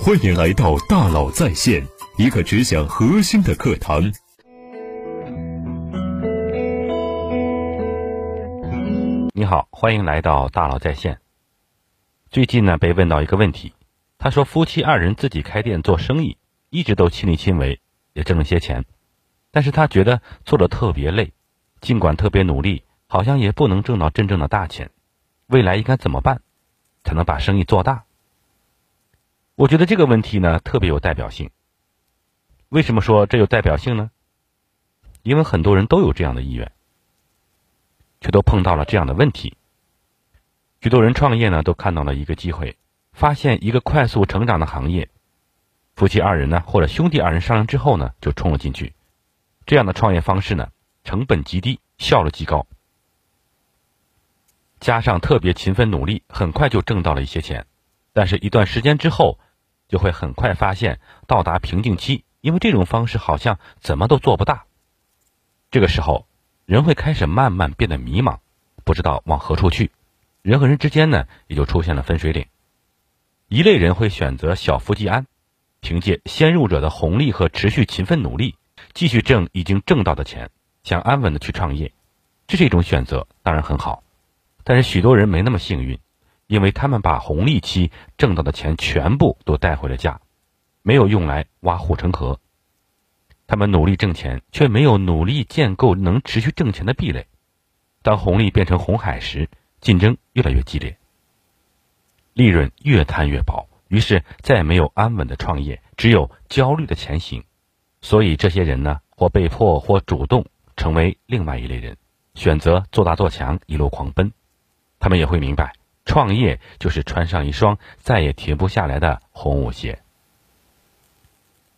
欢迎来到大佬在线，一个只讲核心的课堂。你好，欢迎来到大佬在线。最近呢，被问到一个问题，他说夫妻二人自己开店做生意，一直都亲力亲为，也挣了些钱，但是他觉得做的特别累，尽管特别努力，好像也不能挣到真正的大钱，未来应该怎么办，才能把生意做大？我觉得这个问题呢特别有代表性。为什么说这有代表性呢？因为很多人都有这样的意愿，却都碰到了这样的问题。许多人创业呢都看到了一个机会，发现一个快速成长的行业，夫妻二人呢或者兄弟二人商量之后呢就冲了进去。这样的创业方式呢成本极低，效率极高，加上特别勤奋努力，很快就挣到了一些钱。但是，一段时间之后，就会很快发现到达瓶颈期，因为这种方式好像怎么都做不大。这个时候，人会开始慢慢变得迷茫，不知道往何处去，人和人之间呢，也就出现了分水岭。一类人会选择小富即安，凭借先入者的红利和持续勤奋努力，继续挣已经挣到的钱，想安稳的去创业，这是一种选择，当然很好。但是许多人没那么幸运。因为他们把红利期挣到的钱全部都带回了家，没有用来挖护城河。他们努力挣钱，却没有努力建构能持续挣钱的壁垒。当红利变成红海时，竞争越来越激烈，利润越摊越薄，于是再也没有安稳的创业，只有焦虑的前行。所以这些人呢，或被迫或主动，成为另外一类人，选择做大做强，一路狂奔。他们也会明白。创业就是穿上一双再也停不下来的红舞鞋。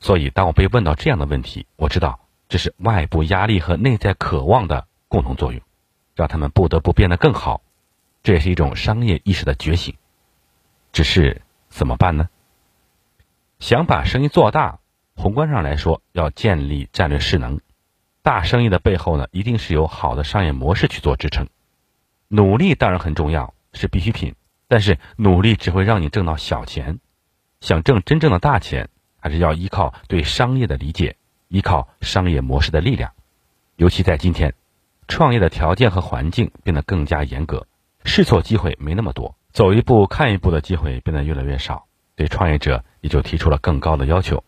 所以，当我被问到这样的问题，我知道这是外部压力和内在渴望的共同作用，让他们不得不变得更好。这也是一种商业意识的觉醒。只是怎么办呢？想把生意做大，宏观上来说，要建立战略势能。大生意的背后呢，一定是有好的商业模式去做支撑。努力当然很重要。是必需品，但是努力只会让你挣到小钱。想挣真正的大钱，还是要依靠对商业的理解，依靠商业模式的力量。尤其在今天，创业的条件和环境变得更加严格，试错机会没那么多，走一步看一步的机会变得越来越少，对创业者也就提出了更高的要求。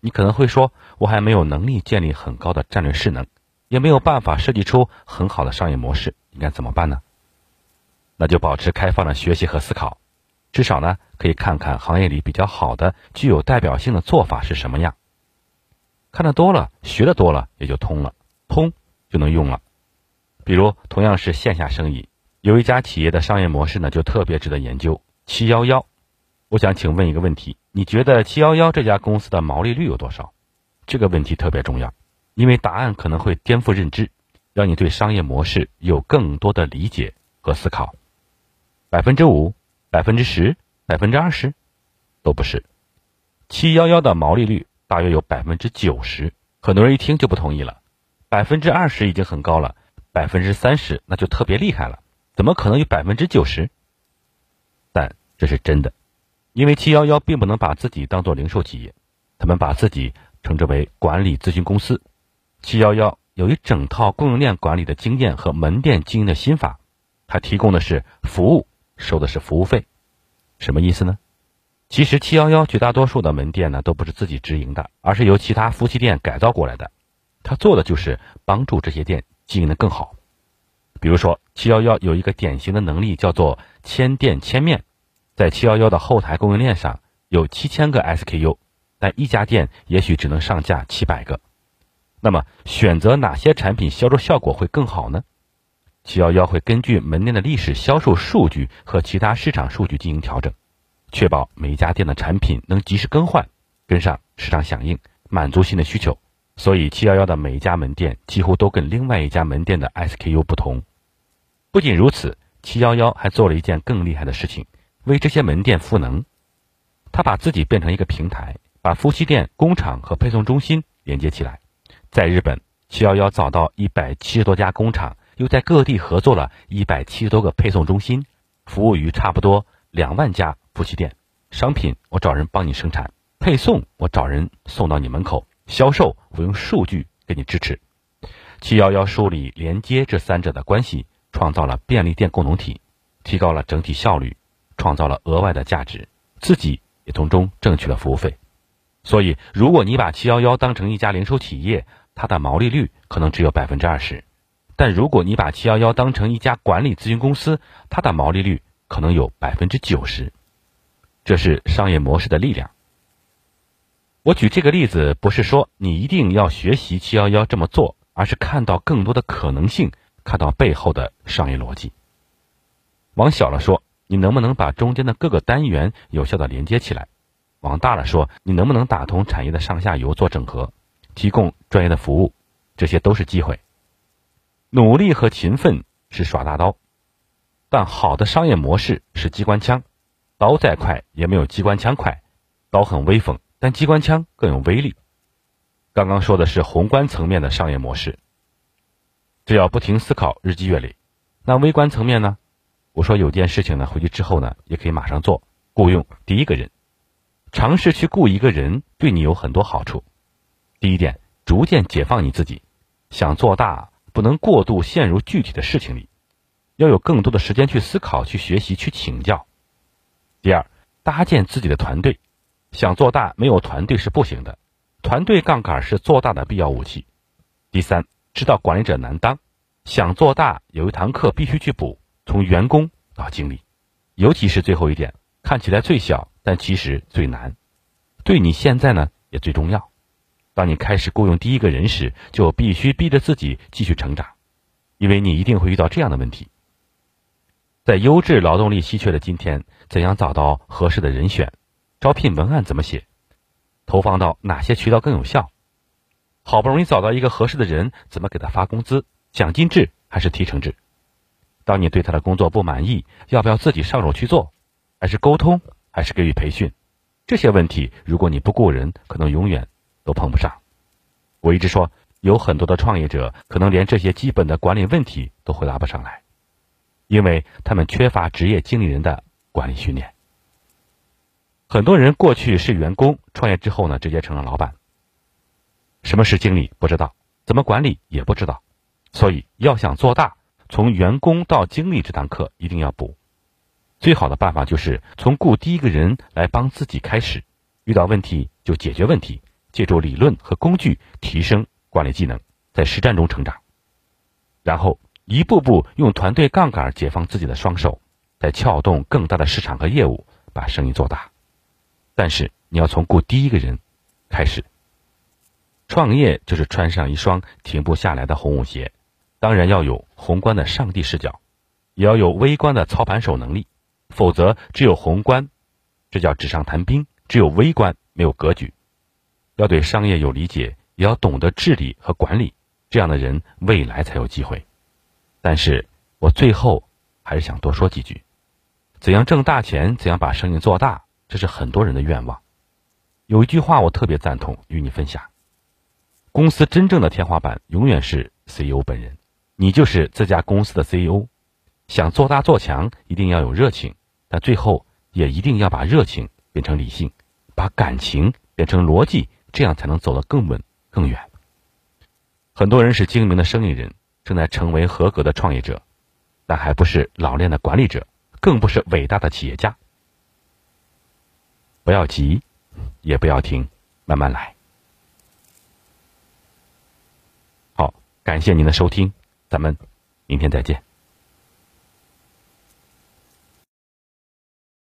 你可能会说，我还没有能力建立很高的战略势能，也没有办法设计出很好的商业模式，应该怎么办呢？那就保持开放的学习和思考，至少呢可以看看行业里比较好的、具有代表性的做法是什么样。看得多了，学的多了，也就通了，通就能用了。比如同样是线下生意，有一家企业的商业模式呢就特别值得研究。七幺幺，我想请问一个问题：你觉得七幺幺这家公司的毛利率有多少？这个问题特别重要，因为答案可能会颠覆认知，让你对商业模式有更多的理解和思考。百分之五、百分之十、百分之二十，都不是。七幺幺的毛利率大约有百分之九十，很多人一听就不同意了。百分之二十已经很高了，百分之三十那就特别厉害了。怎么可能有百分之九十？但这是真的，因为七幺幺并不能把自己当做零售企业，他们把自己称之为管理咨询公司。七幺幺有一整套供应链管理的经验和门店经营的心法，它提供的是服务。收的是服务费，什么意思呢？其实七幺幺绝大多数的门店呢都不是自己直营的，而是由其他夫妻店改造过来的。他做的就是帮助这些店经营的更好。比如说，七幺幺有一个典型的能力叫做千店千面，在七幺幺的后台供应链上有七千个 SKU，但一家店也许只能上架七百个。那么选择哪些产品销售效果会更好呢？七幺幺会根据门店的历史销售数据和其他市场数据进行调整，确保每一家店的产品能及时更换，跟上市场响应，满足新的需求。所以，七幺幺的每一家门店几乎都跟另外一家门店的 SKU 不同。不仅如此，七幺幺还做了一件更厉害的事情，为这些门店赋能。他把自己变成一个平台，把夫妻店、工厂和配送中心连接起来。在日本，七幺幺找到一百七十多家工厂。又在各地合作了一百七十多个配送中心，服务于差不多两万家夫妻店，商品我找人帮你生产，配送我找人送到你门口，销售我用数据给你支持。七幺幺梳理连接这三者的关系，创造了便利店共同体，提高了整体效率，创造了额外的价值，自己也从中挣取了服务费。所以，如果你把七幺幺当成一家零售企业，它的毛利率可能只有百分之二十；但如果你把七幺幺当成一家管理咨询公司，它的毛利率可能有百分之九十。这是商业模式的力量。我举这个例子，不是说你一定要学习七幺幺这么做，而是看到更多的可能性，看到背后的商业逻辑。往小了说，你能不能把中间的各个单元有效的连接起来？往大了说，你能不能打通产业的上下游做整合，提供专业的服务？这些都是机会。努力和勤奋是耍大刀，但好的商业模式是机关枪，刀再快也没有机关枪快，刀很威风。但机关枪更有威力。刚刚说的是宏观层面的商业模式，只要不停思考，日积月累。那微观层面呢？我说有件事情呢，回去之后呢，也可以马上做，雇佣第一个人，尝试去雇一个人，对你有很多好处。第一点，逐渐解放你自己，想做大，不能过度陷入具体的事情里，要有更多的时间去思考、去学习、去请教。第二，搭建自己的团队。想做大，没有团队是不行的。团队杠杆是做大的必要武器。第三，知道管理者难当，想做大有一堂课必须去补，从员工到经理，尤其是最后一点，看起来最小，但其实最难，对你现在呢也最重要。当你开始雇佣第一个人时，就必须逼着自己继续成长，因为你一定会遇到这样的问题：在优质劳动力稀缺的今天，怎样找到合适的人选？招聘文案怎么写？投放到哪些渠道更有效？好不容易找到一个合适的人，怎么给他发工资？奖金制还是提成制？当你对他的工作不满意，要不要自己上手去做？还是沟通？还是给予培训？这些问题，如果你不雇人，可能永远都碰不上。我一直说，有很多的创业者可能连这些基本的管理问题都回答不上来，因为他们缺乏职业经理人的管理训练。很多人过去是员工，创业之后呢，直接成了老板。什么是经理不知道，怎么管理也不知道，所以要想做大，从员工到经理这堂课一定要补。最好的办法就是从雇第一个人来帮自己开始，遇到问题就解决问题，借助理论和工具提升管理技能，在实战中成长，然后一步步用团队杠杆解放自己的双手，再撬动更大的市场和业务，把生意做大。但是你要从雇第一个人开始。创业就是穿上一双停不下来的红舞鞋，当然要有宏观的上帝视角，也要有微观的操盘手能力，否则只有宏观，这叫纸上谈兵；只有微观，没有格局。要对商业有理解，也要懂得治理和管理，这样的人未来才有机会。但是我最后还是想多说几句：怎样挣大钱？怎样把生意做大？这是很多人的愿望。有一句话我特别赞同，与你分享：公司真正的天花板永远是 CEO 本人，你就是这家公司的 CEO。想做大做强，一定要有热情，但最后也一定要把热情变成理性，把感情变成逻辑，这样才能走得更稳更远。很多人是精明的生意人，正在成为合格的创业者，但还不是老练的管理者，更不是伟大的企业家。不要急，也不要停，慢慢来。好，感谢您的收听，咱们明天再见。